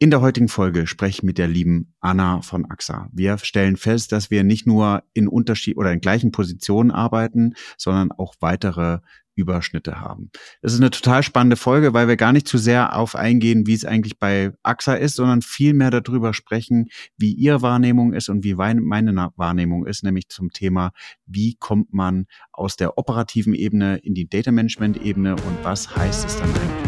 In der heutigen Folge spreche ich mit der lieben Anna von AXA. Wir stellen fest, dass wir nicht nur in Unterschied oder in gleichen Positionen arbeiten, sondern auch weitere Überschnitte haben. Das ist eine total spannende Folge, weil wir gar nicht zu sehr auf eingehen, wie es eigentlich bei AXA ist, sondern viel mehr darüber sprechen, wie ihre Wahrnehmung ist und wie meine Wahrnehmung ist, nämlich zum Thema, wie kommt man aus der operativen Ebene in die Data Management Ebene und was heißt es dann eigentlich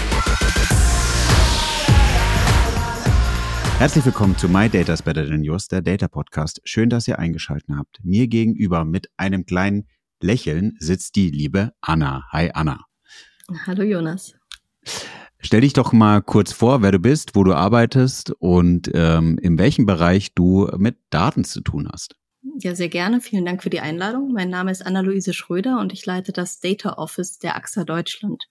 Herzlich willkommen zu My Data is Better Than Yours, der Data Podcast. Schön, dass ihr eingeschaltet habt. Mir gegenüber mit einem kleinen Lächeln sitzt die liebe Anna. Hi Anna. Hallo Jonas. Stell dich doch mal kurz vor, wer du bist, wo du arbeitest und ähm, in welchem Bereich du mit Daten zu tun hast. Ja, sehr gerne. Vielen Dank für die Einladung. Mein Name ist Anna-Luise Schröder und ich leite das Data Office der AXA Deutschland.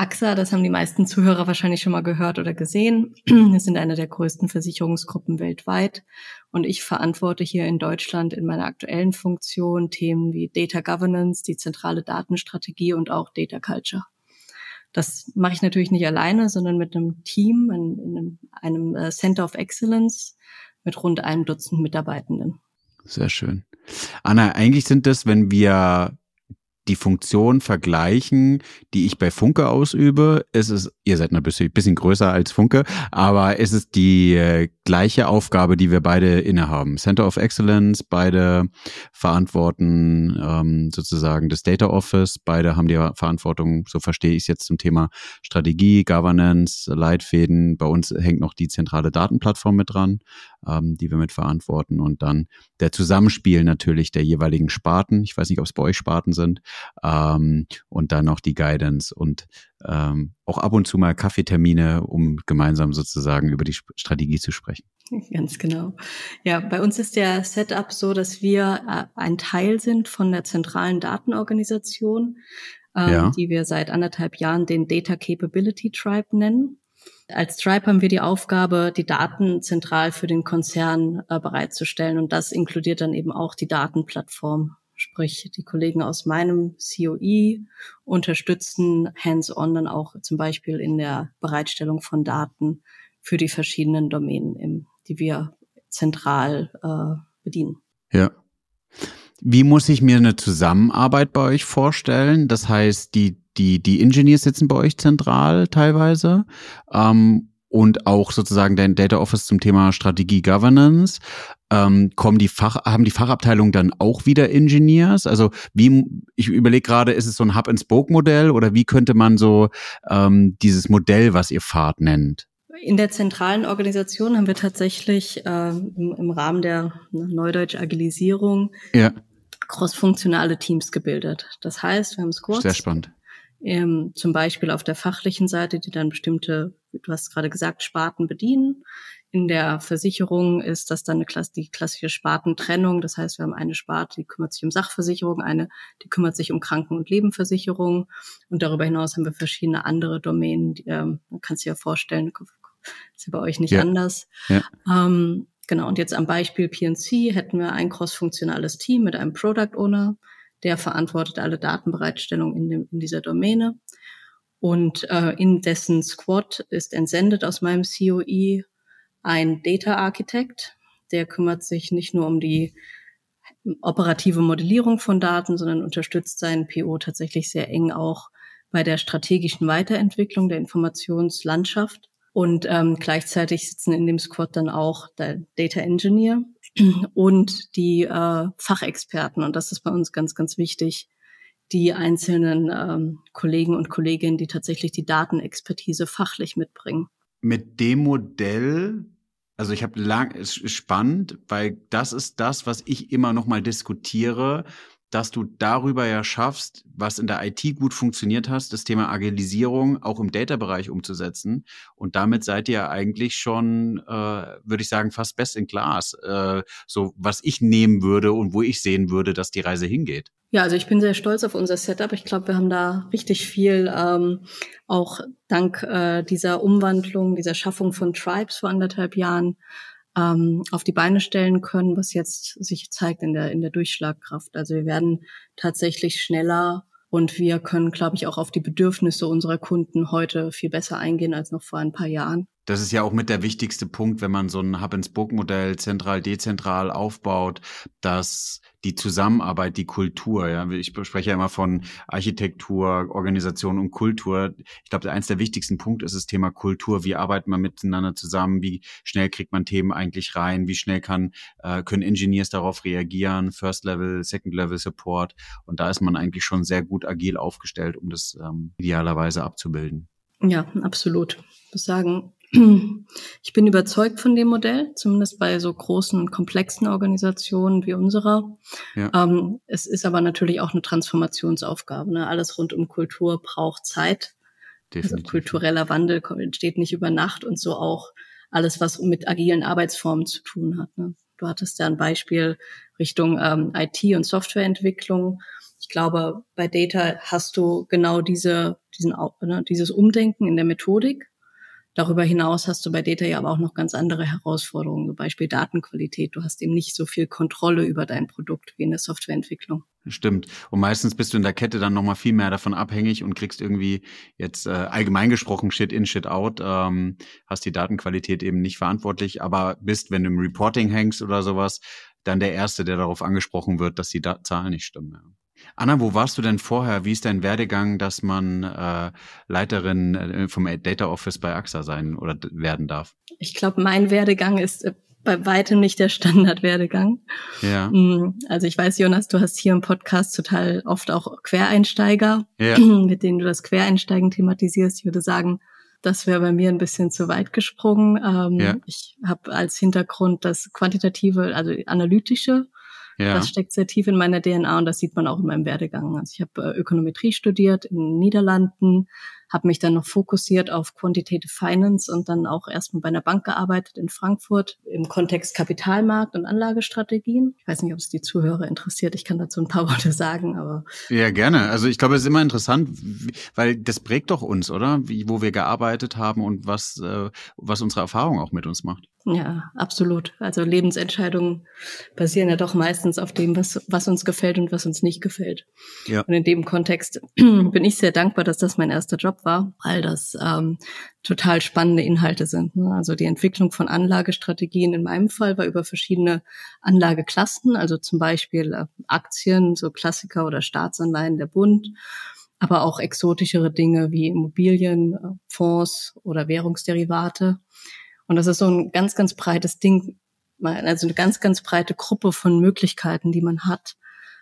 AXA, das haben die meisten Zuhörer wahrscheinlich schon mal gehört oder gesehen. Wir sind eine der größten Versicherungsgruppen weltweit und ich verantworte hier in Deutschland in meiner aktuellen Funktion Themen wie Data Governance, die zentrale Datenstrategie und auch Data Culture. Das mache ich natürlich nicht alleine, sondern mit einem Team, in, in einem äh, Center of Excellence mit rund einem Dutzend Mitarbeitenden. Sehr schön. Anna, eigentlich sind das, wenn wir die Funktion vergleichen, die ich bei Funke ausübe. Es ist, ihr seid ein bisschen, bisschen größer als Funke, aber es ist die äh, gleiche Aufgabe, die wir beide innehaben. Center of Excellence, beide verantworten ähm, sozusagen das Data Office, beide haben die Verantwortung, so verstehe ich es jetzt zum Thema Strategie, Governance, Leitfäden. Bei uns hängt noch die zentrale Datenplattform mit dran, ähm, die wir mit verantworten und dann der Zusammenspiel natürlich der jeweiligen Sparten. Ich weiß nicht, ob es bei euch Sparten sind ähm, und dann noch die Guidance und ähm, auch ab und zu mal Kaffeetermine, um gemeinsam sozusagen über die Strategie zu sprechen. Ganz genau. Ja, bei uns ist der Setup so, dass wir äh, ein Teil sind von der zentralen Datenorganisation, ähm, ja. die wir seit anderthalb Jahren den Data Capability Tribe nennen. Als Tribe haben wir die Aufgabe, die Daten zentral für den Konzern äh, bereitzustellen. Und das inkludiert dann eben auch die Datenplattform. Sprich, die Kollegen aus meinem COE unterstützen hands-on dann auch zum Beispiel in der Bereitstellung von Daten für die verschiedenen Domänen, im, die wir zentral äh, bedienen. Ja. Wie muss ich mir eine Zusammenarbeit bei euch vorstellen? Das heißt, die, die, die Engineers sitzen bei euch zentral teilweise. Ähm, und auch sozusagen dein Data Office zum Thema Strategie Governance. Ähm, kommen die Fach, haben die Fachabteilungen dann auch wieder Engineers? Also wie, ich überlege gerade, ist es so ein Hub-and-Spoke-Modell oder wie könnte man so ähm, dieses Modell, was ihr fahrt, nennt? In der zentralen Organisation haben wir tatsächlich äh, im, im, Rahmen der Neudeutsch Agilisierung ja. crossfunktionale Teams gebildet. Das heißt, wir haben Squads. Sehr spannend. Ähm, zum Beispiel auf der fachlichen Seite, die dann bestimmte, du hast gerade gesagt, Sparten bedienen. In der Versicherung ist das dann eine Klasse, die klassische Spartentrennung. Das heißt, wir haben eine Sparte, die kümmert sich um Sachversicherung, eine, die kümmert sich um Kranken- und Lebenversicherung. Und darüber hinaus haben wir verschiedene andere Domänen. Die, ähm, man kann sich ja vorstellen, ist ja bei euch nicht ja. anders. Ja. Ähm, genau. Und jetzt am Beispiel PNC hätten wir ein crossfunktionales Team mit einem Product Owner, der verantwortet alle Datenbereitstellung in, dem, in dieser Domäne. Und äh, in dessen Squad ist entsendet aus meinem COE ein Data Architect, der kümmert sich nicht nur um die operative Modellierung von Daten, sondern unterstützt seinen PO tatsächlich sehr eng auch bei der strategischen Weiterentwicklung der Informationslandschaft. Und ähm, gleichzeitig sitzen in dem Squad dann auch der Data Engineer und die äh, Fachexperten. Und das ist bei uns ganz, ganz wichtig, die einzelnen ähm, Kollegen und Kolleginnen, die tatsächlich die Datenexpertise fachlich mitbringen mit dem Modell, also ich habe lang, ist spannend, weil das ist das, was ich immer noch mal diskutiere, dass du darüber ja schaffst, was in der IT gut funktioniert hast, das Thema Agilisierung auch im Data-Bereich umzusetzen. Und damit seid ihr eigentlich schon, äh, würde ich sagen, fast best in class. Äh, so was ich nehmen würde und wo ich sehen würde, dass die Reise hingeht. Ja, also ich bin sehr stolz auf unser Setup. Ich glaube, wir haben da richtig viel ähm, auch dank äh, dieser Umwandlung, dieser Schaffung von Tribes vor anderthalb Jahren ähm, auf die Beine stellen können, was jetzt sich zeigt in der, in der Durchschlagkraft. Also wir werden tatsächlich schneller und wir können, glaube ich, auch auf die Bedürfnisse unserer Kunden heute viel besser eingehen als noch vor ein paar Jahren. Das ist ja auch mit der wichtigste Punkt, wenn man so ein Hub-and-Spoke-Modell zentral-dezentral aufbaut, dass die Zusammenarbeit, die Kultur, ja, ich spreche ja immer von Architektur, Organisation und Kultur. Ich glaube, eins der wichtigsten Punkte ist das Thema Kultur. Wie arbeitet man miteinander zusammen? Wie schnell kriegt man Themen eigentlich rein? Wie schnell kann, äh, können Engineers darauf reagieren? First Level, Second Level Support. Und da ist man eigentlich schon sehr gut agil aufgestellt, um das ähm, idealerweise abzubilden. Ja, absolut. Ich muss sagen, ich bin überzeugt von dem Modell, zumindest bei so großen und komplexen Organisationen wie unserer. Ja. Ähm, es ist aber natürlich auch eine Transformationsaufgabe. Ne? Alles rund um Kultur braucht Zeit. Also Definitiv. Also kultureller Wandel entsteht nicht über Nacht und so auch alles, was mit agilen Arbeitsformen zu tun hat. Ne? Du hattest ja ein Beispiel Richtung ähm, IT und Softwareentwicklung. Ich glaube, bei Data hast du genau diese, diesen, ne, dieses Umdenken in der Methodik Darüber hinaus hast du bei Data ja aber auch noch ganz andere Herausforderungen, zum Beispiel Datenqualität. Du hast eben nicht so viel Kontrolle über dein Produkt wie in der Softwareentwicklung. Stimmt. Und meistens bist du in der Kette dann nochmal viel mehr davon abhängig und kriegst irgendwie jetzt äh, allgemein gesprochen Shit in, Shit out, ähm, hast die Datenqualität eben nicht verantwortlich, aber bist, wenn du im Reporting hängst oder sowas, dann der Erste, der darauf angesprochen wird, dass die da Zahlen nicht stimmen. Ja. Anna, wo warst du denn vorher? Wie ist dein Werdegang, dass man äh, Leiterin äh, vom Data Office bei AXA sein oder werden darf? Ich glaube, mein Werdegang ist äh, bei weitem nicht der Standardwerdegang. Ja. Mm, also ich weiß, Jonas, du hast hier im Podcast total oft auch Quereinsteiger, ja. mit denen du das Quereinsteigen thematisierst. Ich würde sagen, das wäre bei mir ein bisschen zu weit gesprungen. Ähm, ja. Ich habe als Hintergrund das quantitative, also analytische ja. Das steckt sehr tief in meiner DNA und das sieht man auch in meinem Werdegang. Also ich habe äh, Ökonometrie studiert in den Niederlanden, habe mich dann noch fokussiert auf Quantitative Finance und dann auch erstmal bei einer Bank gearbeitet in Frankfurt im Kontext Kapitalmarkt und Anlagestrategien. Ich weiß nicht, ob es die Zuhörer interessiert. Ich kann dazu ein paar Worte sagen, aber. Ja, gerne. Also ich glaube, es ist immer interessant, weil das prägt doch uns, oder? Wie, wo wir gearbeitet haben und was, äh, was unsere Erfahrung auch mit uns macht. Ja, absolut. Also Lebensentscheidungen basieren ja doch meistens auf dem, was, was uns gefällt und was uns nicht gefällt. Ja. Und in dem Kontext bin ich sehr dankbar, dass das mein erster Job war, weil das ähm, total spannende Inhalte sind. Ne? Also die Entwicklung von Anlagestrategien in meinem Fall war über verschiedene Anlageklassen, also zum Beispiel äh, Aktien, so Klassiker oder Staatsanleihen der Bund aber auch exotischere Dinge wie Immobilien, äh, Fonds oder Währungsderivate. Und das ist so ein ganz, ganz breites Ding, also eine ganz, ganz breite Gruppe von Möglichkeiten, die man hat.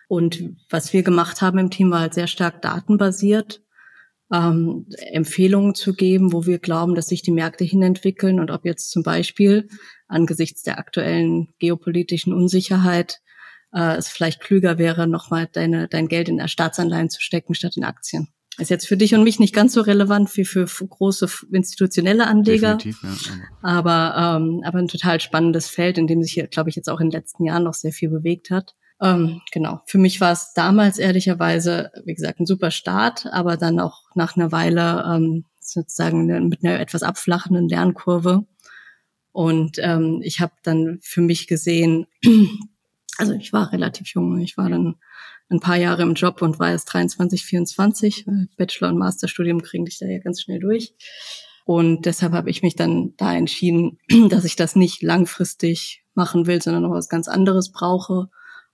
Und was wir gemacht haben im Team war halt sehr stark datenbasiert, ähm, Empfehlungen zu geben, wo wir glauben, dass sich die Märkte hinentwickeln und ob jetzt zum Beispiel angesichts der aktuellen geopolitischen Unsicherheit äh, es vielleicht klüger wäre, nochmal deine, dein Geld in Staatsanleihen zu stecken statt in Aktien. Ist jetzt für dich und mich nicht ganz so relevant wie für große institutionelle Anleger. Definitiv, ja. Aber, ähm, aber ein total spannendes Feld, in dem sich, glaube ich, jetzt auch in den letzten Jahren noch sehr viel bewegt hat. Ähm, genau. Für mich war es damals ehrlicherweise, wie gesagt, ein super Start, aber dann auch nach einer Weile ähm, sozusagen mit einer etwas abflachenden Lernkurve. Und ähm, ich habe dann für mich gesehen, also ich war relativ jung, ich war dann ein paar Jahre im Job und war erst 23, 24. Bachelor- und Masterstudium kriege ich da ja ganz schnell durch. Und deshalb habe ich mich dann da entschieden, dass ich das nicht langfristig machen will, sondern noch was ganz anderes brauche.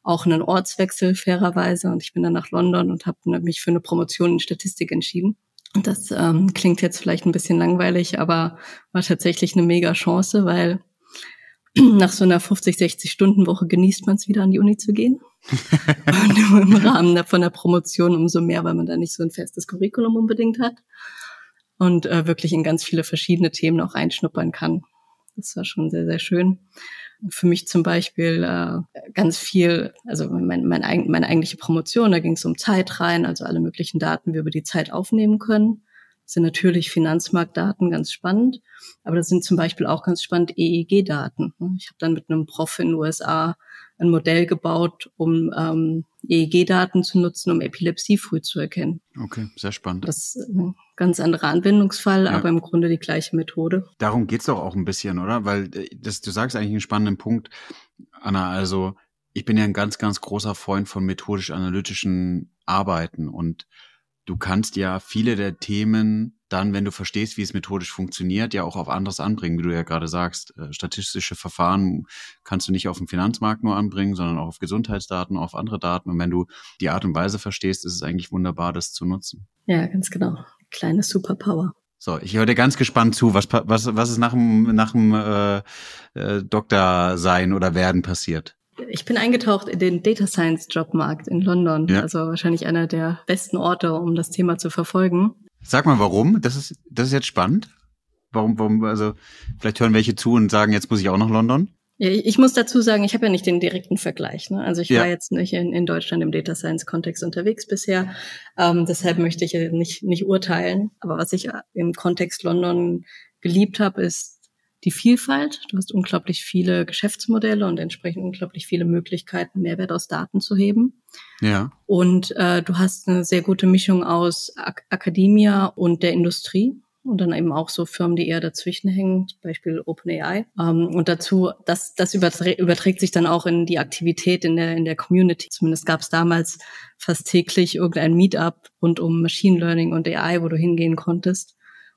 Auch einen Ortswechsel fairerweise. Und ich bin dann nach London und habe mich für eine Promotion in Statistik entschieden. Und das ähm, klingt jetzt vielleicht ein bisschen langweilig, aber war tatsächlich eine mega Chance, weil nach so einer 50, 60 Stunden Woche genießt man es wieder an die Uni zu gehen. und im Rahmen von der Promotion umso mehr, weil man da nicht so ein festes Curriculum unbedingt hat und äh, wirklich in ganz viele verschiedene Themen auch reinschnuppern kann. Das war schon sehr, sehr schön. Für mich zum Beispiel äh, ganz viel, also mein, mein, meine eigentliche Promotion, da ging es um Zeit rein, also alle möglichen Daten, die wir über die Zeit aufnehmen können. Das sind natürlich Finanzmarktdaten ganz spannend, aber das sind zum Beispiel auch ganz spannend EEG-Daten. Ich habe dann mit einem Prof in den USA ein Modell gebaut, um ähm, EEG-Daten zu nutzen, um Epilepsie früh zu erkennen. Okay, sehr spannend. Das ein ganz anderer Anwendungsfall, ja. aber im Grunde die gleiche Methode. Darum geht's doch auch ein bisschen, oder? Weil äh, das, du sagst eigentlich einen spannenden Punkt, Anna. Also ich bin ja ein ganz, ganz großer Freund von methodisch-analytischen Arbeiten und du kannst ja viele der Themen dann, wenn du verstehst, wie es methodisch funktioniert, ja auch auf anderes anbringen, wie du ja gerade sagst. Äh, statistische Verfahren kannst du nicht auf dem Finanzmarkt nur anbringen, sondern auch auf Gesundheitsdaten, auf andere Daten. Und wenn du die Art und Weise verstehst, ist es eigentlich wunderbar, das zu nutzen. Ja, ganz genau. Kleine Superpower. So, ich höre dir ganz gespannt zu, was, was, was ist nach dem, nach dem äh, äh, Doktor sein oder werden passiert. Ich bin eingetaucht in den Data Science Jobmarkt in London, ja. also wahrscheinlich einer der besten Orte, um das Thema zu verfolgen. Sag mal, warum? Das ist, das ist jetzt spannend. Warum, warum, also, vielleicht hören welche zu und sagen, jetzt muss ich auch nach London. Ja, ich muss dazu sagen, ich habe ja nicht den direkten Vergleich. Ne? Also ich ja. war jetzt nicht in, in Deutschland im Data Science Kontext unterwegs bisher. Ähm, deshalb möchte ich nicht, nicht urteilen. Aber was ich im Kontext London geliebt habe, ist die Vielfalt. Du hast unglaublich viele Geschäftsmodelle und entsprechend unglaublich viele Möglichkeiten, Mehrwert aus Daten zu heben. Ja. Und äh, du hast eine sehr gute Mischung aus Ak Akademia und der Industrie und dann eben auch so Firmen, die eher dazwischen hängen, zum Beispiel OpenAI. Ähm, und dazu, das, das überträgt, überträgt sich dann auch in die Aktivität in der, in der Community. Zumindest gab es damals fast täglich irgendein Meetup rund um Machine Learning und AI, wo du hingehen konntest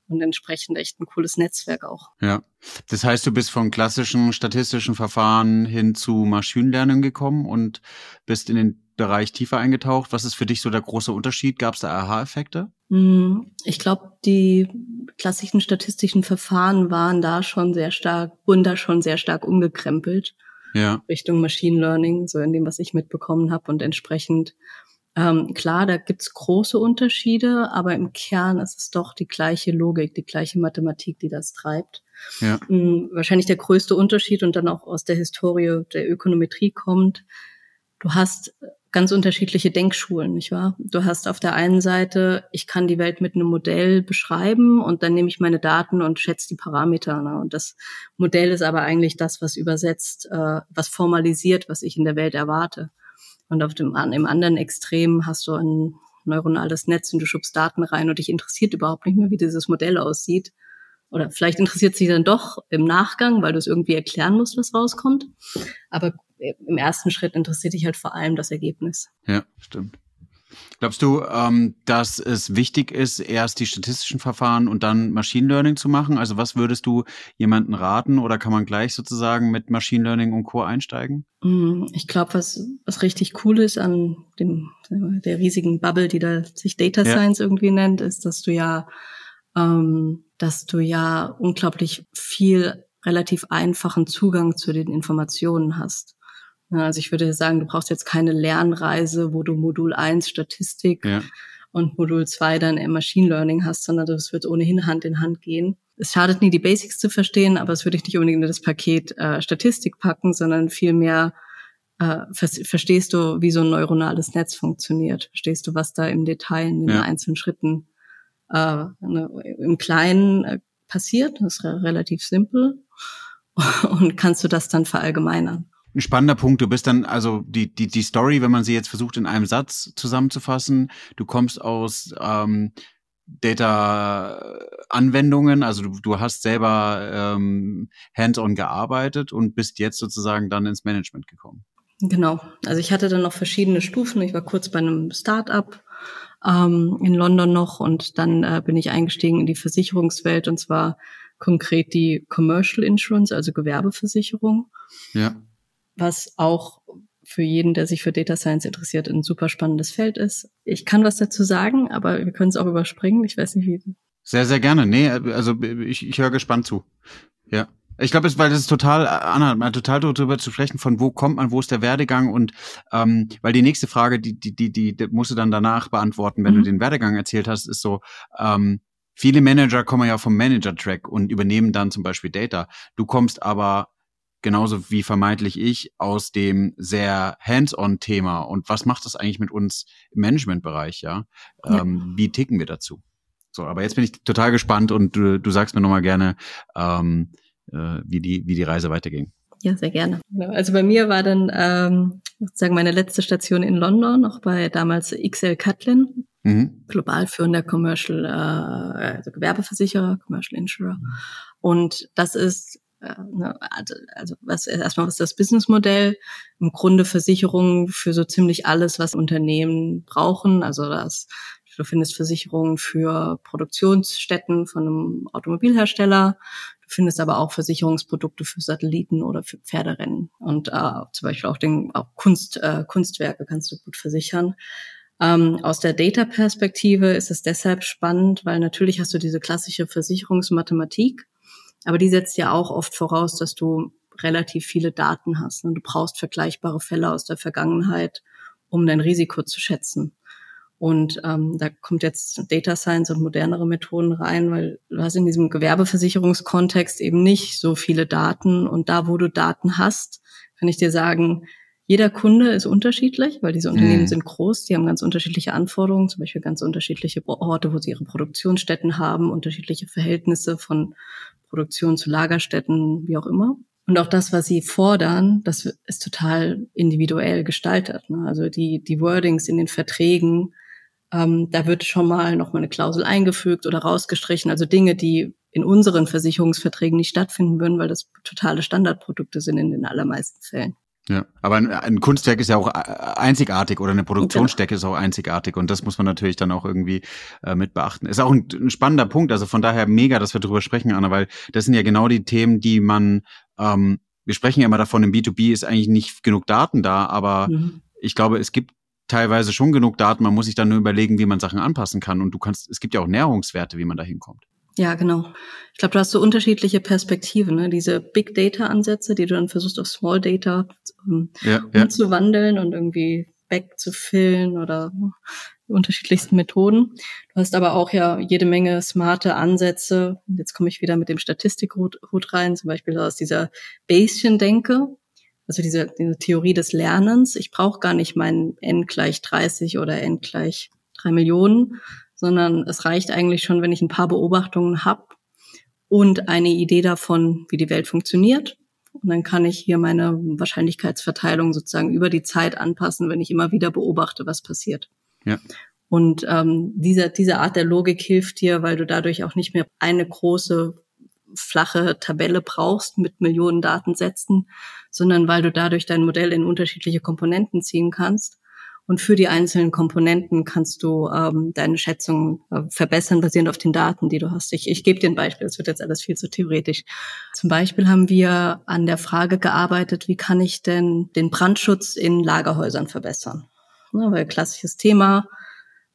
und entsprechend echt ein cooles Netzwerk auch. Ja. Das heißt, du bist von klassischen statistischen Verfahren hin zu Machine Learning gekommen und bist in den Bereich tiefer eingetaucht. Was ist für dich so der große Unterschied? Gab es da Aha-Effekte? Mm, ich glaube, die klassischen statistischen Verfahren waren da schon sehr stark, wurden da schon sehr stark umgekrempelt. Ja. Richtung Machine Learning, so in dem, was ich mitbekommen habe und entsprechend ähm, klar, da gibt's große Unterschiede, aber im Kern ist es doch die gleiche Logik, die gleiche Mathematik, die das treibt. Ja. Ähm, wahrscheinlich der größte Unterschied und dann auch aus der Historie der Ökonometrie kommt. Du hast ganz unterschiedliche Denkschulen, nicht wahr? Du hast auf der einen Seite, ich kann die Welt mit einem Modell beschreiben und dann nehme ich meine Daten und schätze die Parameter. Ne? Und das Modell ist aber eigentlich das, was übersetzt, äh, was formalisiert, was ich in der Welt erwarte. Und auf dem im anderen Extrem hast du ein neuronales Netz und du schubst Daten rein und dich interessiert überhaupt nicht mehr, wie dieses Modell aussieht. Oder vielleicht interessiert sich dann doch im Nachgang, weil du es irgendwie erklären musst, was rauskommt. Aber im ersten Schritt interessiert dich halt vor allem das Ergebnis. Ja, stimmt. Glaubst du, ähm, dass es wichtig ist, erst die statistischen Verfahren und dann Machine Learning zu machen? Also was würdest du jemanden raten oder kann man gleich sozusagen mit Machine Learning und Co. einsteigen? Mm, ich glaube, was, was richtig cool ist an dem, der riesigen Bubble, die da sich Data Science ja. irgendwie nennt, ist, dass du ja, ähm, dass du ja unglaublich viel relativ einfachen Zugang zu den Informationen hast. Also ich würde sagen, du brauchst jetzt keine Lernreise, wo du Modul 1 Statistik ja. und Modul 2 dann Machine Learning hast, sondern das wird ohnehin Hand in Hand gehen. Es schadet nie, die Basics zu verstehen, aber es würde ich nicht unbedingt in das Paket äh, Statistik packen, sondern vielmehr äh, verstehst du, wie so ein neuronales Netz funktioniert. Verstehst du, was da im Detail in den ja. einzelnen Schritten äh, ne, im Kleinen äh, passiert. Das ist relativ simpel. Und kannst du das dann verallgemeinern ein spannender Punkt. Du bist dann, also die, die, die Story, wenn man sie jetzt versucht in einem Satz zusammenzufassen, du kommst aus ähm, Data-Anwendungen, also du, du hast selber ähm, hands-on gearbeitet und bist jetzt sozusagen dann ins Management gekommen. Genau. Also ich hatte dann noch verschiedene Stufen. Ich war kurz bei einem Start-up ähm, in London noch und dann äh, bin ich eingestiegen in die Versicherungswelt und zwar konkret die Commercial Insurance, also Gewerbeversicherung. Ja was auch für jeden, der sich für Data Science interessiert, ein super spannendes Feld ist. Ich kann was dazu sagen, aber wir können es auch überspringen. Ich weiß nicht, wie. Sehr, sehr gerne. Nee, also ich, ich höre gespannt zu. Ja. Ich glaube, weil das ist total, Anna, mal total darüber zu sprechen, von wo kommt man, wo ist der Werdegang und ähm, weil die nächste Frage, die, die, die, die, die musst du dann danach beantworten, wenn mhm. du den Werdegang erzählt hast, ist so, ähm, viele Manager kommen ja vom Manager-Track und übernehmen dann zum Beispiel Data. Du kommst aber genauso wie vermeintlich ich, aus dem sehr hands-on-Thema. Und was macht das eigentlich mit uns im Managementbereich, ja? ja. Ähm, wie ticken wir dazu? So, aber jetzt bin ich total gespannt und du, du sagst mir nochmal gerne, ähm, äh, wie, die, wie die Reise weiterging. Ja, sehr gerne. Genau. Also bei mir war dann ähm, sozusagen meine letzte Station in London, auch bei damals XL Catlin, mhm. global führender Commercial, äh, also Gewerbeversicherer, Commercial Insurer. Und das ist also, also was erstmal was ist das Businessmodell? Im Grunde Versicherungen für so ziemlich alles, was Unternehmen brauchen. Also das Du findest Versicherungen für Produktionsstätten von einem Automobilhersteller. Du findest aber auch Versicherungsprodukte für Satelliten oder für Pferderennen. Und äh, zum Beispiel auch, den, auch Kunst, äh, Kunstwerke kannst du gut versichern. Ähm, aus der Data-Perspektive ist es deshalb spannend, weil natürlich hast du diese klassische Versicherungsmathematik, aber die setzt ja auch oft voraus, dass du relativ viele Daten hast. Und du brauchst vergleichbare Fälle aus der Vergangenheit, um dein Risiko zu schätzen. Und ähm, da kommt jetzt Data Science und modernere Methoden rein, weil du hast in diesem Gewerbeversicherungskontext eben nicht so viele Daten. Und da, wo du Daten hast, kann ich dir sagen, jeder Kunde ist unterschiedlich, weil diese Unternehmen mhm. sind groß, die haben ganz unterschiedliche Anforderungen, zum Beispiel ganz unterschiedliche Orte, wo sie ihre Produktionsstätten haben, unterschiedliche Verhältnisse von Produktion zu Lagerstätten, wie auch immer. Und auch das, was sie fordern, das ist total individuell gestaltet. Ne? Also die, die Wordings in den Verträgen ähm, da wird schon mal noch mal eine Klausel eingefügt oder rausgestrichen. Also Dinge, die in unseren Versicherungsverträgen nicht stattfinden würden, weil das totale Standardprodukte sind in den allermeisten Fällen. Ja, aber ein, ein Kunstwerk ist ja auch äh, einzigartig oder eine Produktionsstecke ist auch einzigartig und das muss man natürlich dann auch irgendwie äh, mit beachten. Ist auch ein, ein, spannender Punkt, also von daher mega, dass wir drüber sprechen, Anna, weil das sind ja genau die Themen, die man, ähm, wir sprechen ja immer davon, im B2B ist eigentlich nicht genug Daten da, aber mhm. ich glaube, es gibt teilweise schon genug Daten. Man muss sich dann nur überlegen, wie man Sachen anpassen kann. Und du kannst, es gibt ja auch Näherungswerte, wie man da hinkommt. Ja, genau. Ich glaube, du hast so unterschiedliche Perspektiven, ne? diese Big Data Ansätze, die du dann versuchst auf Small Data um, ja, ja. umzuwandeln und irgendwie backzufüllen oder die unterschiedlichsten Methoden. Du hast aber auch ja jede Menge smarte Ansätze. Jetzt komme ich wieder mit dem Statistikhut rein, zum Beispiel aus dieser Bayesian-Denke also diese, diese Theorie des Lernens. Ich brauche gar nicht mein n gleich 30 oder n gleich 3 Millionen, sondern es reicht eigentlich schon, wenn ich ein paar Beobachtungen habe und eine Idee davon, wie die Welt funktioniert. Und dann kann ich hier meine Wahrscheinlichkeitsverteilung sozusagen über die Zeit anpassen, wenn ich immer wieder beobachte, was passiert. Ja. Und ähm, diese, diese Art der Logik hilft dir, weil du dadurch auch nicht mehr eine große flache Tabelle brauchst mit Millionen Datensätzen, sondern weil du dadurch dein Modell in unterschiedliche Komponenten ziehen kannst. Und für die einzelnen Komponenten kannst du ähm, deine Schätzung äh, verbessern, basierend auf den Daten, die du hast. Ich, ich gebe dir ein Beispiel, es wird jetzt alles viel zu theoretisch. Zum Beispiel haben wir an der Frage gearbeitet, wie kann ich denn den Brandschutz in Lagerhäusern verbessern? Ja, weil klassisches Thema,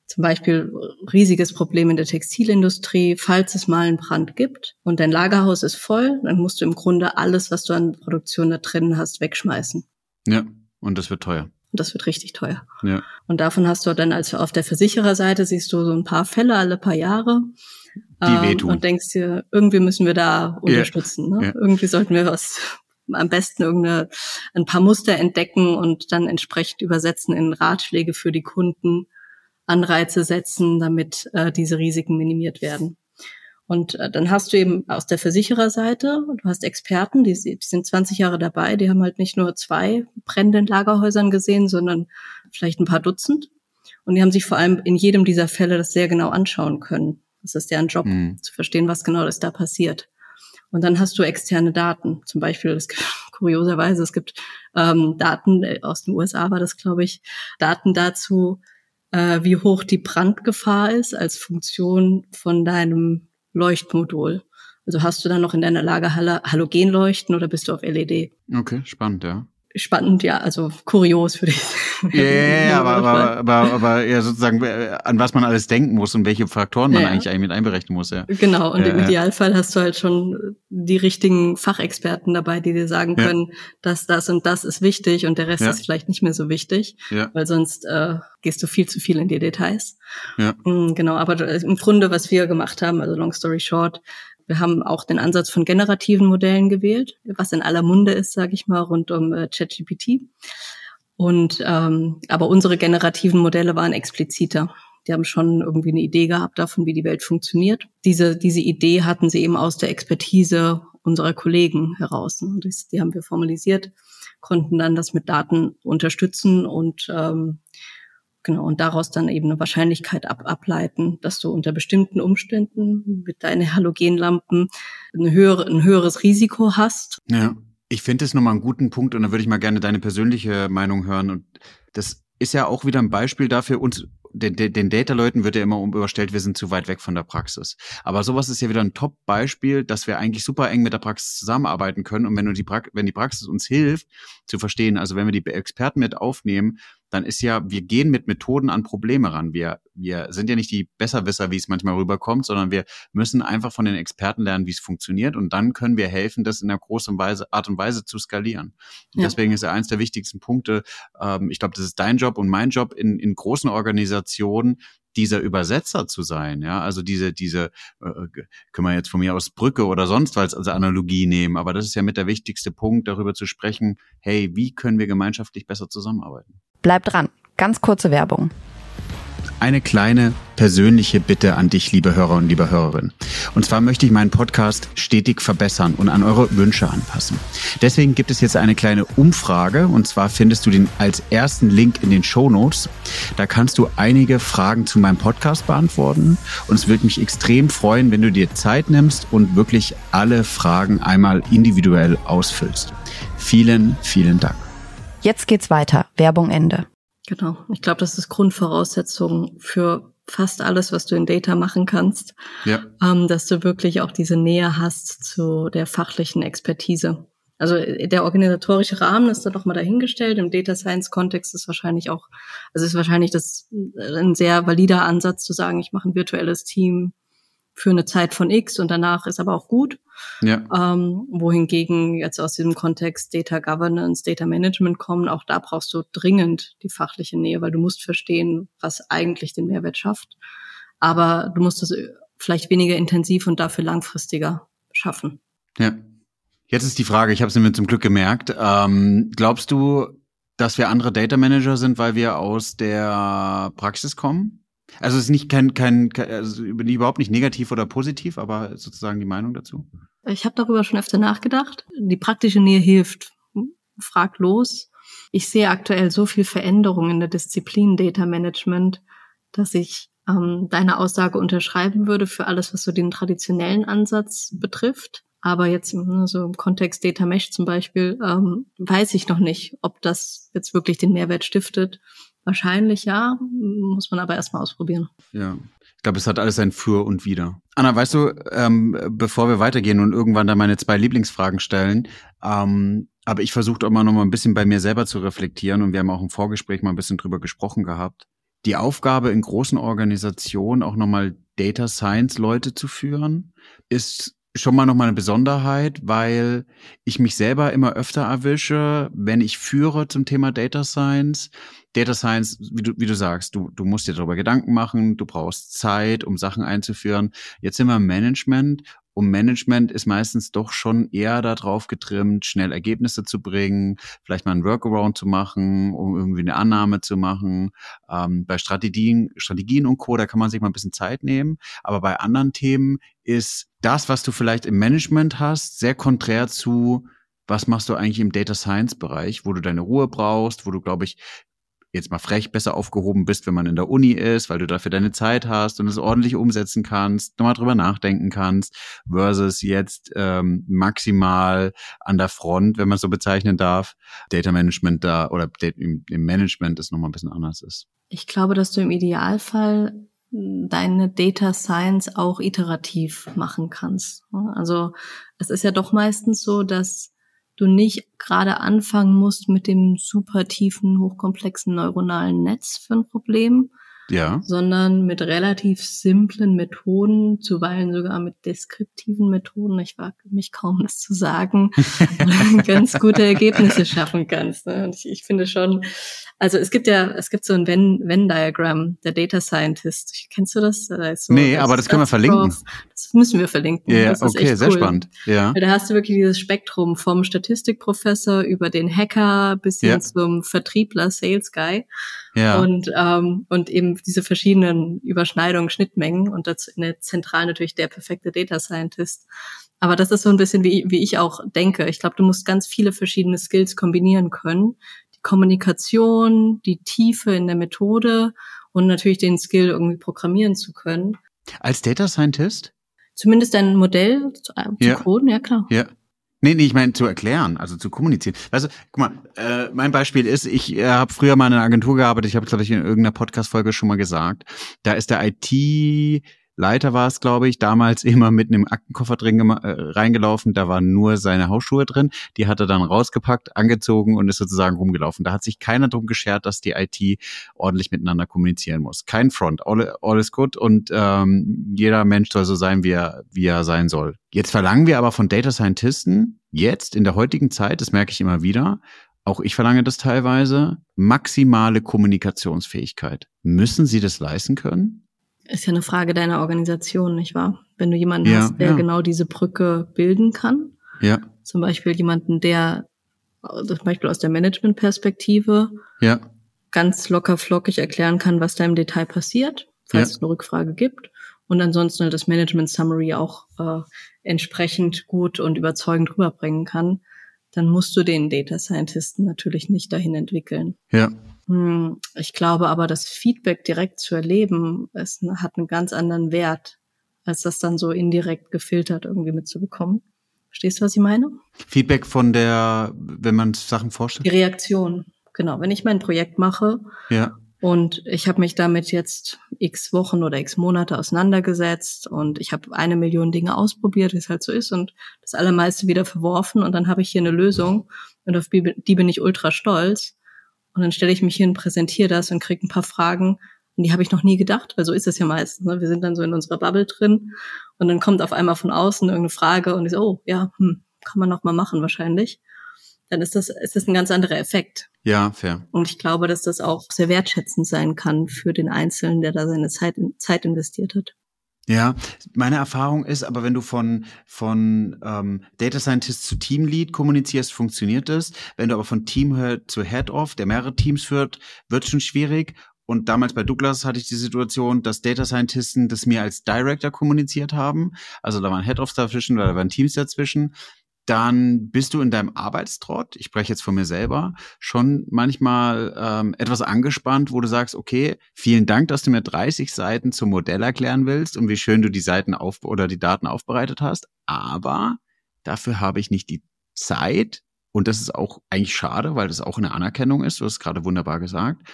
zum Beispiel riesiges Problem in der Textilindustrie, falls es mal einen Brand gibt und dein Lagerhaus ist voll, dann musst du im Grunde alles, was du an Produktion da drin hast, wegschmeißen. Ja, und das wird teuer. Und das wird richtig teuer. Ja. Und davon hast du dann als auf der Versichererseite siehst du so ein paar Fälle alle paar Jahre. Die ähm, wehtun. Und denkst dir, irgendwie müssen wir da unterstützen. Ja. Ne? Ja. Irgendwie sollten wir was am besten irgendeine, ein paar Muster entdecken und dann entsprechend übersetzen in Ratschläge für die Kunden, Anreize setzen, damit äh, diese Risiken minimiert werden. Und äh, dann hast du eben aus der Versichererseite, du hast Experten, die, die sind 20 Jahre dabei, die haben halt nicht nur zwei Brände in Lagerhäusern gesehen, sondern vielleicht ein paar Dutzend. Und die haben sich vor allem in jedem dieser Fälle das sehr genau anschauen können. Das ist deren Job, mhm. zu verstehen, was genau ist da passiert. Und dann hast du externe Daten. Zum Beispiel, es gibt kurioserweise, es gibt ähm, Daten äh, aus den USA war das, glaube ich, Daten dazu, äh, wie hoch die Brandgefahr ist als Funktion von deinem Leuchtmodul. Also hast du dann noch in deiner Lagerhalle Halogenleuchten oder bist du auf LED? Okay, spannend, ja spannend, ja, also kurios für dich. Ja, yeah, yeah, aber, aber, aber, aber ja, sozusagen, äh, an was man alles denken muss und welche Faktoren man ja. eigentlich mit einberechnen muss, ja. Genau, und ja, im Idealfall hast du halt schon die richtigen Fachexperten dabei, die dir sagen können, dass das und das ist wichtig und der Rest ist vielleicht nicht mehr so wichtig, ja. weil sonst äh, gehst du viel zu viel in die Details. Ja. Mm, genau, aber im Grunde, was wir gemacht haben, also long story short, Wir haben auch den Ansatz von generativen Modellen gewählt, was in aller Munde ist, sage ich mal, rund um äh, ChatGPT. Und ähm, aber unsere generativen Modelle waren expliziter. Die haben schon irgendwie eine Idee gehabt davon, wie die Welt funktioniert. Diese, diese Idee hatten sie eben aus der Expertise unserer Kollegen heraus. Und das, die haben wir formalisiert, konnten dann das mit Daten unterstützen und ähm, genau und daraus dann eben eine Wahrscheinlichkeit ab, ableiten, dass du unter bestimmten Umständen mit deinen Halogenlampen eine höhere, ein höheres Risiko hast. Ja. Ich finde es nochmal einen guten Punkt und da würde ich mal gerne deine persönliche Meinung hören. Und das ist ja auch wieder ein Beispiel dafür, uns den, den Data-Leuten wird ja immer überstellt, wir sind zu weit weg von der Praxis. Aber sowas ist ja wieder ein Top-Beispiel, dass wir eigentlich super eng mit der Praxis zusammenarbeiten können. Und wenn, die pra wenn die Praxis uns hilft, zu verstehen, also wenn wir die Experten mit aufnehmen, dann ist ja, wir gehen mit Methoden an Probleme ran. Wir, wir sind ja nicht die Besserwisser, wie es manchmal rüberkommt, sondern wir müssen einfach von den Experten lernen, wie es funktioniert. Und dann können wir helfen, das in einer großen Weise, Art und Weise zu skalieren. Ja. Deswegen ist ja eins der wichtigsten Punkte, ähm, ich glaube, das ist dein Job und mein Job in, in großen Organisationen, dieser Übersetzer zu sein, ja, also diese, diese, äh, können wir jetzt von mir aus Brücke oder sonst was als Analogie nehmen, aber das ist ja mit der wichtigste Punkt, darüber zu sprechen, hey, wie können wir gemeinschaftlich besser zusammenarbeiten? Bleib dran. Ganz kurze Werbung. Eine kleine persönliche Bitte an dich, liebe Hörer und liebe Hörerin. Und zwar möchte ich meinen Podcast stetig verbessern und an eure Wünsche anpassen. Deswegen gibt es jetzt eine kleine Umfrage und zwar findest du den als ersten Link in den Show Notes. Da kannst du einige Fragen zu meinem Podcast beantworten und es würde mich extrem freuen, wenn du dir Zeit nimmst und wirklich alle Fragen einmal individuell ausfüllst. Vielen, vielen Dank. Jetzt geht's weiter. Werbung Ende. Genau. Ich glaube, das ist Grundvoraussetzung für fast alles, was du in Data machen kannst, ja. ähm, dass du wirklich auch diese Nähe hast zu der fachlichen Expertise. Also äh, der organisatorische Rahmen ist da doch mal dahingestellt. Im Data Science Kontext ist wahrscheinlich auch, also ist wahrscheinlich das äh, ein sehr valider Ansatz zu sagen, ich mache ein virtuelles Team für eine Zeit von X und danach ist aber auch gut. Ja. Ähm, wohingegen jetzt aus diesem Kontext Data Governance, Data Management kommen, auch da brauchst du dringend die fachliche Nähe, weil du musst verstehen, was eigentlich den Mehrwert schafft. Aber du musst das vielleicht weniger intensiv und dafür langfristiger schaffen. Ja. Jetzt ist die Frage, ich habe es mir zum Glück gemerkt. Ähm, glaubst du, dass wir andere Data Manager sind, weil wir aus der Praxis kommen? Also es ist nicht kein, kein, also überhaupt nicht negativ oder positiv, aber sozusagen die Meinung dazu. Ich habe darüber schon öfter nachgedacht. Die praktische Nähe hilft. Frag los. Ich sehe aktuell so viel Veränderung in der Disziplin Data Management, dass ich ähm, deine Aussage unterschreiben würde für alles, was so den traditionellen Ansatz betrifft. Aber jetzt ne, so im Kontext Data Mesh zum Beispiel ähm, weiß ich noch nicht, ob das jetzt wirklich den Mehrwert stiftet Wahrscheinlich ja, muss man aber erstmal ausprobieren. Ja. Ich glaube, es hat alles ein Für und Wider. Anna, weißt du, ähm, bevor wir weitergehen und irgendwann dann meine zwei Lieblingsfragen stellen, ähm, aber ich versuche auch mal noch mal ein bisschen bei mir selber zu reflektieren und wir haben auch im Vorgespräch mal ein bisschen drüber gesprochen gehabt. Die Aufgabe in großen Organisationen auch nochmal Data Science Leute zu führen, ist schon mal nochmal eine Besonderheit, weil ich mich selber immer öfter erwische, wenn ich führe zum Thema Data Science. Data Science, wie du, wie du sagst, du, du musst dir darüber Gedanken machen, du brauchst Zeit, um Sachen einzuführen. Jetzt sind wir im Management und Management ist meistens doch schon eher darauf getrimmt, schnell Ergebnisse zu bringen, vielleicht mal ein Workaround zu machen, um irgendwie eine Annahme zu machen. Ähm, bei Strategien, Strategien und Co., da kann man sich mal ein bisschen Zeit nehmen. Aber bei anderen Themen ist das, was du vielleicht im Management hast, sehr konträr zu, was machst du eigentlich im Data Science Bereich, wo du deine Ruhe brauchst, wo du, glaube ich, jetzt mal frech besser aufgehoben bist, wenn man in der Uni ist, weil du dafür deine Zeit hast und es ordentlich umsetzen kannst, nochmal drüber nachdenken kannst, versus jetzt ähm, maximal an der Front, wenn man so bezeichnen darf, Data Management da oder im, Management ist nochmal ein bisschen anders ist. Ich glaube, dass du im Idealfall deine Data Science auch iterativ machen kannst. Also es ist ja doch meistens so, dass du nicht gerade anfangen musst mit dem super tiefen, hochkomplexen neuronalen Netz für ein Problem, ja. sondern mit relativ simplen Methoden, zuweilen sogar mit deskriptiven Methoden, ich wage mich kaum das zu sagen, ganz gute Ergebnisse schaffen kannst. Ne? Und ich, ich finde schon, Also es gibt ja, es gibt so ein Venn-Diagramm, der Data Scientist. Kennst du das? Da so, nee, aber das können wir verlinken. Das müssen wir verlinken. Ja, yeah, okay, cool. sehr spannend. Ja. Weil da hast du wirklich dieses Spektrum vom Statistikprofessor über den Hacker bis hin ja. zum Vertriebler, Sales Guy. Ja. Und, ähm, und eben diese verschiedenen Überschneidungen, Schnittmengen und dazu in der Zentral natürlich der perfekte Data Scientist. Aber das ist so ein bisschen, wie, wie ich auch denke. Ich glaube, du musst ganz viele verschiedene Skills kombinieren können, Kommunikation, die Tiefe in der Methode und natürlich den Skill, irgendwie programmieren zu können. Als Data Scientist? Zumindest ein Modell zu, äh, zu ja. coden, ja klar. Ja. Nee, nee, ich meine zu erklären, also zu kommunizieren. Weißt du, guck mal, äh, mein Beispiel ist, ich äh, habe früher mal in einer Agentur gearbeitet, ich habe glaube ich in irgendeiner Podcast-Folge schon mal gesagt, da ist der IT Leiter war es, glaube ich, damals immer mit einem Aktenkoffer drin äh, reingelaufen. Da waren nur seine Hausschuhe drin. Die hat er dann rausgepackt, angezogen und ist sozusagen rumgelaufen. Da hat sich keiner drum geschert, dass die IT ordentlich miteinander kommunizieren muss. Kein Front, all, all is good und ähm, jeder Mensch soll so sein, wie er, wie er sein soll. Jetzt verlangen wir aber von Data Scientisten, jetzt in der heutigen Zeit, das merke ich immer wieder, auch ich verlange das teilweise, maximale Kommunikationsfähigkeit. Müssen sie das leisten können? Ist ja eine Frage deiner Organisation, nicht wahr? Wenn du jemanden ja, hast, der ja. genau diese Brücke bilden kann. Ja. Zum Beispiel jemanden, der zum Beispiel aus der Managementperspektive ja. ganz locker flockig erklären kann, was da im Detail passiert, falls ja. es eine Rückfrage gibt. Und ansonsten das Management Summary auch äh, entsprechend gut und überzeugend rüberbringen kann, dann musst du den Data Scientisten natürlich nicht dahin entwickeln. Ja. Hm, ich glaube aber, das Feedback direkt zu erleben, es hat einen ganz anderen Wert, als das dann so indirekt gefiltert irgendwie mitzubekommen. Verstehst du, was ich meine? Feedback von der, wenn man Sachen vorstellt? Die Reaktion, genau. Wenn ich mein Projekt mache ja. und ich habe mich damit jetzt x Wochen oder x Monate auseinandergesetzt und ich habe eine Million Dinge ausprobiert, wie es halt so ist und das allermeiste wieder verworfen und dann habe ich hier eine Lösung und auf die bin ich ultra stolz und dann stelle ich mich hin, präsentiere das und kriege ein paar Fragen. Und die habe ich noch nie gedacht, weil so ist es ja meistens. Ne? Wir sind dann so in unserer Bubble drin und dann kommt auf einmal von außen irgendeine Frage und ich so, oh ja, hm, kann man noch mal machen wahrscheinlich. Dann ist das, ist das ein ganz anderer Effekt. Ja, fair. Und ich glaube, dass das auch sehr wertschätzend sein kann für den Einzelnen, der da seine Zeit, Zeit investiert hat. Ja, meine Erfahrung ist, aber wenn du von, von ähm, Data Scientist zu Teamlead kommunizierst, funktioniert das. Wenn du aber von Team zu Head-Off, der mehrere Teams führt, wird schon schwierig. Und damals bei Douglas hatte ich die Situation, dass Data Scientisten das mir als Director kommuniziert haben. Also da waren Head-Offs dazwischen, da waren Teams dazwischen dann bist du in deinem Arbeitstrott, ich spreche jetzt von mir selber, schon manchmal ähm, etwas angespannt, wo du sagst, okay, vielen Dank, dass du mir 30 Seiten zum Modell erklären willst und wie schön du die Seiten auf oder die Daten aufbereitet hast, aber dafür habe ich nicht die Zeit und das ist auch eigentlich schade, weil das auch eine Anerkennung ist, du hast es gerade wunderbar gesagt,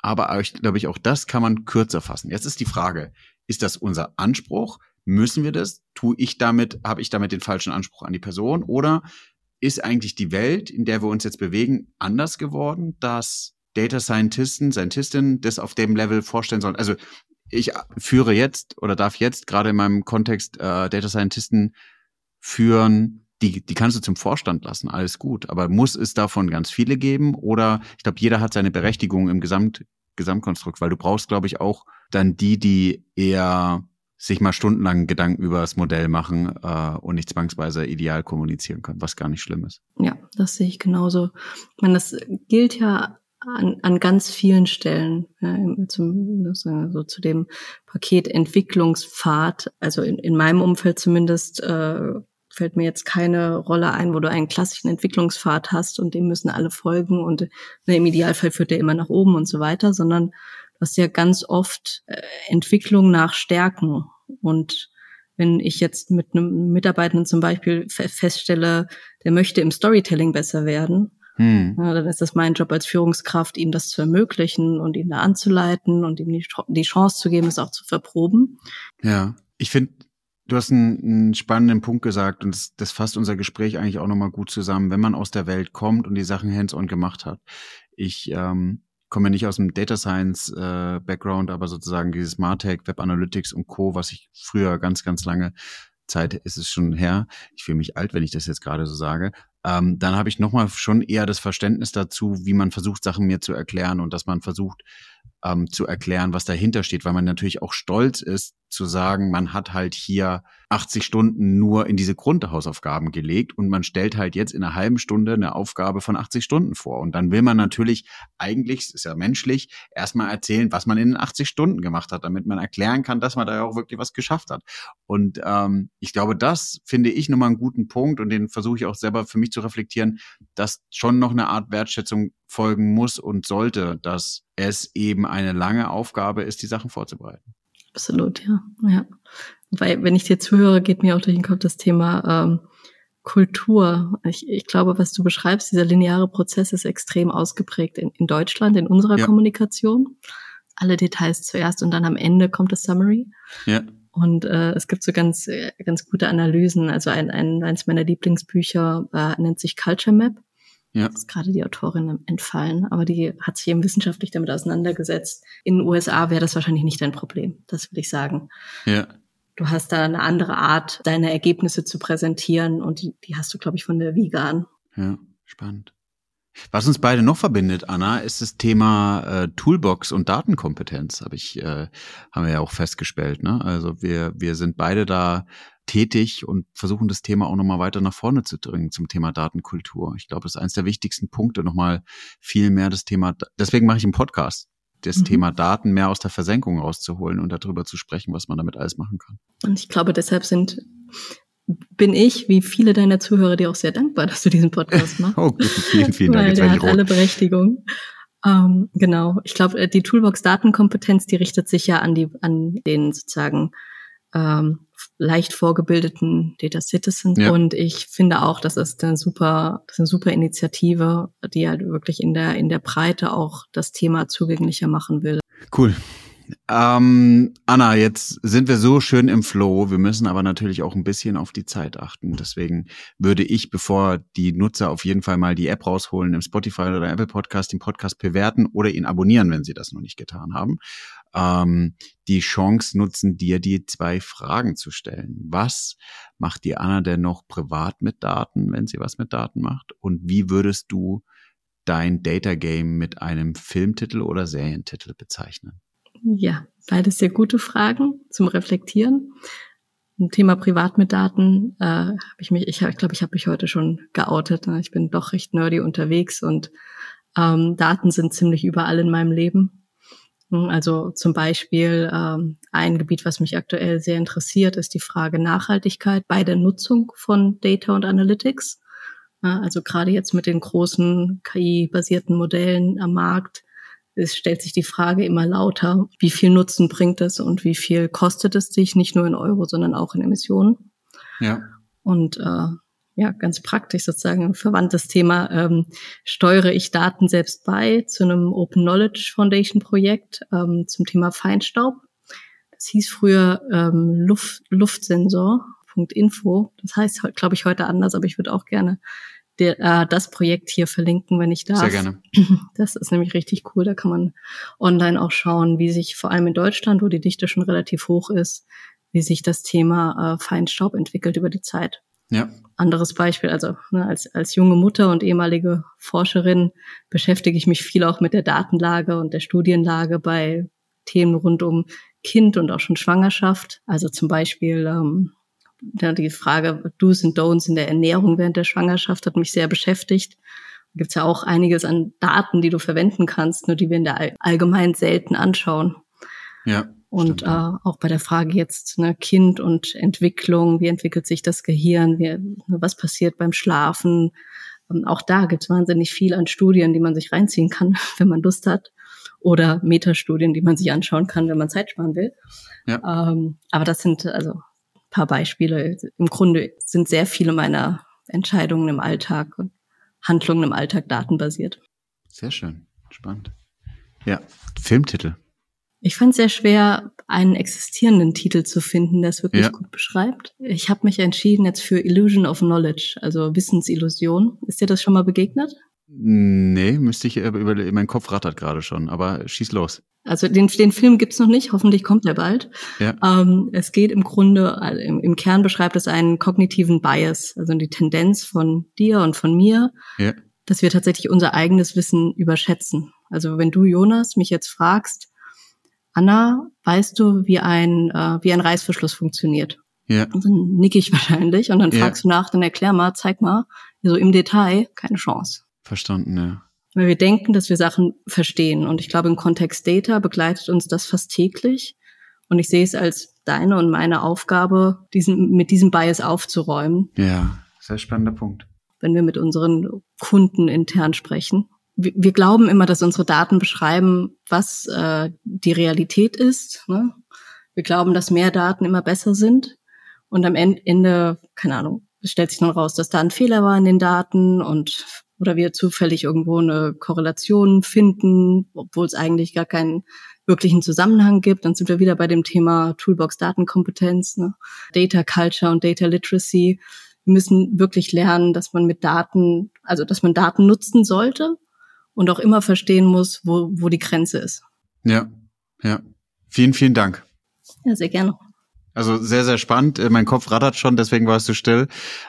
aber ich glaube ich auch das kann man kürzer fassen. Jetzt ist die Frage, ist das unser Anspruch? Müssen wir das? Tue ich damit, habe ich damit den falschen Anspruch an die Person? Oder ist eigentlich die Welt, in der wir uns jetzt bewegen, anders geworden, dass Data Scientisten, Scientistinnen das auf dem Level vorstellen sollen? Also ich führe jetzt oder darf jetzt gerade in meinem Kontext äh, Data Scientisten führen, die, die kannst du zum Vorstand lassen, alles gut. Aber muss es davon ganz viele geben? Oder ich glaube, jeder hat seine Berechtigung im Gesamt, Gesamtkonstrukt, weil du brauchst, glaube ich, auch dann die, die eher sich mal stundenlang Gedanken über das Modell machen äh, und nicht zwangsweise ideal kommunizieren können, was gar nicht schlimm ist. Ja, das sehe ich genauso. Ich meine, das gilt ja an, an ganz vielen Stellen, ja, zum, so zu dem Paket Entwicklungspfad, also in, in meinem Umfeld zumindest, äh, fällt mir jetzt keine Rolle ein, wo du einen klassischen Entwicklungspfad hast und dem müssen alle folgen und ne, im Idealfall führt der immer nach oben und so weiter, sondern was ja ganz oft äh, Entwicklung nach Stärken. Und wenn ich jetzt mit einem Mitarbeitenden zum Beispiel feststelle, der möchte im Storytelling besser werden, hm. ja, dann ist das mein Job als Führungskraft, ihm das zu ermöglichen und ihn da anzuleiten und ihm die, die Chance zu geben, es auch zu verproben. Ja, ich finde, du hast einen, einen, spannenden Punkt gesagt und das, das fasst unser Gespräch eigentlich auch nochmal gut zusammen, wenn man aus der Welt kommt und die Sachen hands-on gemacht hat. Ich ähm, komme ja nicht aus dem Data Science äh, Background, aber sozusagen dieses Martech, Web Analytics und Co., was ich früher ganz, ganz lange Zeit ist es schon her. Ich fühle mich alt, wenn ich das jetzt gerade so sage. ähm, dann habe ich nochmal schon eher das Verständnis dazu, wie man versucht, Sachen mir zu erklären und dass man versucht ähm, zu erklären, was dahinter steht, weil man natürlich auch stolz ist, zu sagen, man hat halt hier 80 Stunden nur in diese Grundhausaufgaben gelegt und man stellt halt jetzt in einer halben Stunde eine Aufgabe von 80 Stunden vor. Und dann will man natürlich eigentlich, ist ja menschlich, erstmal erzählen, was man in den 80 Stunden gemacht hat, damit man erklären kann, dass man da ja auch wirklich was geschafft hat. Und ähm, ich glaube, das finde ich nochmal einen guten Punkt und den versuche ich auch selber für mich zu reflektieren, dass schon noch eine Art Wertschätzung folgen muss und sollte, dass es eben eine lange Aufgabe ist, die Sachen vorzubereiten. Absolut, ja. ja. Weil, wenn ich dir zuhöre, geht mir auch durch den Kopf das Thema ähm, Kultur. Ich, ich glaube, was du beschreibst, dieser lineare Prozess ist extrem ausgeprägt in, in Deutschland, in unserer ja. Kommunikation. Alle Details zuerst und dann am Ende kommt das Summary. Ja. Und äh, es gibt so ganz, ganz gute Analysen. Also ein, ein, eins meiner Lieblingsbücher äh, nennt sich Culture Map. Ja. Ist gerade die Autorin entfallen, aber die hat sich eben wissenschaftlich damit auseinandergesetzt. In den USA wäre das wahrscheinlich nicht dein Problem, das will ich sagen. Ja. Du hast da eine andere Art, deine Ergebnisse zu präsentieren und die, die hast du, glaube ich, von der Wiege an. Ja, spannend. Was uns beide noch verbindet, Anna, ist das Thema äh, Toolbox und Datenkompetenz, habe ich, äh, haben wir ja auch festgestellt. Ne? Also wir, wir sind beide da tätig und versuchen das Thema auch nochmal weiter nach vorne zu bringen zum Thema Datenkultur. Ich glaube, das ist eines der wichtigsten Punkte, nochmal viel mehr das Thema, deswegen mache ich einen Podcast, das mhm. Thema Daten mehr aus der Versenkung rauszuholen und darüber zu sprechen, was man damit alles machen kann. Und ich glaube, deshalb sind bin ich, wie viele deiner Zuhörer, dir auch sehr dankbar, dass du diesen Podcast machst. oh, vielen, vielen Dank. Weil der hat alle Berechtigung. Ähm, genau. Ich glaube, die Toolbox Datenkompetenz, die richtet sich ja an die, an den sozusagen ähm, leicht vorgebildeten Data Citizens. Ja. Und ich finde auch, das ist eine super, das ist eine super Initiative, die halt wirklich in der, in der Breite auch das Thema zugänglicher machen will. Cool. Ähm, Anna, jetzt sind wir so schön im Flow. Wir müssen aber natürlich auch ein bisschen auf die Zeit achten. Deswegen würde ich, bevor die Nutzer auf jeden Fall mal die App rausholen, im Spotify oder Apple Podcast den Podcast bewerten oder ihn abonnieren, wenn sie das noch nicht getan haben, ähm, die Chance nutzen, dir die zwei Fragen zu stellen. Was macht die Anna denn noch privat mit Daten, wenn sie was mit Daten macht? Und wie würdest du dein Data Game mit einem Filmtitel oder Serientitel bezeichnen? Ja, beides sehr gute Fragen zum Reflektieren. Ein Thema privat mit Daten äh, habe ich mich, ich glaube, ich, glaub, ich habe mich heute schon geoutet. Ne? Ich bin doch recht nerdy unterwegs und ähm, Daten sind ziemlich überall in meinem Leben. Also zum Beispiel ähm, ein Gebiet, was mich aktuell sehr interessiert, ist die Frage Nachhaltigkeit bei der Nutzung von Data und Analytics. Also gerade jetzt mit den großen KI-basierten Modellen am Markt es stellt sich die Frage immer lauter, wie viel Nutzen bringt es und wie viel kostet es sich, nicht nur in Euro, sondern auch in Emissionen. Ja. Und äh, ja, ganz praktisch sozusagen ein verwandtes Thema, ähm, steuere ich Daten selbst bei zu einem Open Knowledge Foundation Projekt ähm, zum Thema Feinstaub. Das hieß früher ähm, Luft, Luftsensor.info. Das heißt, glaube ich, heute anders, aber ich würde auch gerne der, äh, das Projekt hier verlinken, wenn ich darf. Sehr gerne. Das ist nämlich richtig cool. Da kann man online auch schauen, wie sich vor allem in Deutschland, wo die Dichte schon relativ hoch ist, wie sich das Thema äh, Feinstaub entwickelt über die Zeit. Ja. Anderes Beispiel, also ne, als, als junge Mutter und ehemalige Forscherin beschäftige ich mich viel auch mit der Datenlage und der Studienlage bei Themen rund um Kind und auch schon Schwangerschaft. Also zum Beispiel ähm, die Frage Do's und Don'ts in der Ernährung während der Schwangerschaft hat mich sehr beschäftigt. Da gibt's ja auch einiges an Daten, die du verwenden kannst, nur die wir in der allgemein selten anschauen. Ja. Und äh, auch bei der Frage jetzt ne, Kind und Entwicklung, wie entwickelt sich das Gehirn, wie, ne, was passiert beim Schlafen. Und auch da gibt's wahnsinnig viel an Studien, die man sich reinziehen kann, wenn man Lust hat. Oder Metastudien, die man sich anschauen kann, wenn man Zeit sparen will. Ja. Ähm, aber das sind also paar Beispiele. Im Grunde sind sehr viele meiner Entscheidungen im Alltag und Handlungen im Alltag datenbasiert. Sehr schön, spannend. Ja, Filmtitel. Ich fand es sehr schwer, einen existierenden Titel zu finden, der es wirklich ja. gut beschreibt. Ich habe mich entschieden jetzt für Illusion of Knowledge, also Wissensillusion. Ist dir das schon mal begegnet? Nee, müsste ich über, mein Kopf rattert gerade schon, aber schieß los. Also den, den Film gibt's noch nicht, hoffentlich kommt er bald. Ja. Ähm, es geht im Grunde, also im, im, Kern beschreibt es einen kognitiven Bias, also die Tendenz von dir und von mir, ja. dass wir tatsächlich unser eigenes Wissen überschätzen. Also wenn du, Jonas, mich jetzt fragst, Anna, weißt du, wie ein, äh, wie ein Reißverschluss funktioniert? Ja. Und dann nicke ich wahrscheinlich und dann ja. fragst du nach, dann erklär mal, zeig mal, so im Detail, keine Chance. Verstanden, ja. Weil wir denken, dass wir Sachen verstehen. Und ich glaube, im Kontext Data begleitet uns das fast täglich. Und ich sehe es als deine und meine Aufgabe, diesen, mit diesem Bias aufzuräumen. Ja, sehr spannender Punkt. Wenn wir mit unseren Kunden intern sprechen. Wir, glauben immer, dass unsere Daten beschreiben, was äh, die Realität ist. Ne? Wir glauben, dass mehr Daten immer besser sind. Und am Ende, keine Ahnung, es stellt sich dann raus, dass da ein Fehler war in den Daten und oder wir zufällig irgendwo eine Korrelation finden, obwohl es eigentlich gar keinen wirklichen Zusammenhang gibt. Dann sind wir wieder bei dem Thema Toolbox Datenkompetenz, ne? Data Culture und Data Literacy. Wir müssen wirklich lernen, dass man mit Daten, also dass man Daten nutzen sollte und auch immer verstehen muss, wo, wo die Grenze ist. Ja, ja. Vielen, vielen Dank. Ja, sehr gerne. Also sehr, sehr spannend. Äh, mein Kopf rattert schon, deswegen warst du still.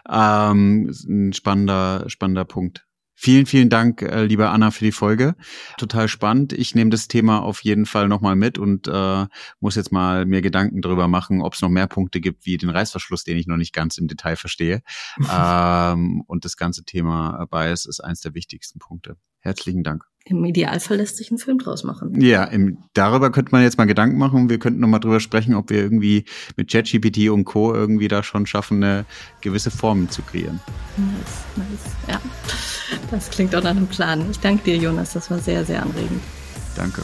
Ähm, ein spannender, spannender Punkt. Vielen, vielen Dank, äh, liebe Anna, für die Folge. Total spannend. Ich nehme das Thema auf jeden Fall nochmal mit und äh, muss jetzt mal mir Gedanken darüber machen, ob es noch mehr Punkte gibt wie den Reißverschluss, den ich noch nicht ganz im Detail verstehe. ähm, und das ganze Thema Bias ist eins der wichtigsten Punkte. Herzlichen Dank. Im Idealfall lässt sich ein Film draus machen. Ja, im, darüber könnte man jetzt mal Gedanken machen. Wir könnten noch mal drüber sprechen, ob wir irgendwie mit ChatGPT und Co. irgendwie da schon schaffen, eine gewisse Form zu kreieren. Nice, nice. Ja, das klingt auch nach einem Plan. Ich danke dir, Jonas. Das war sehr, sehr anregend. Danke.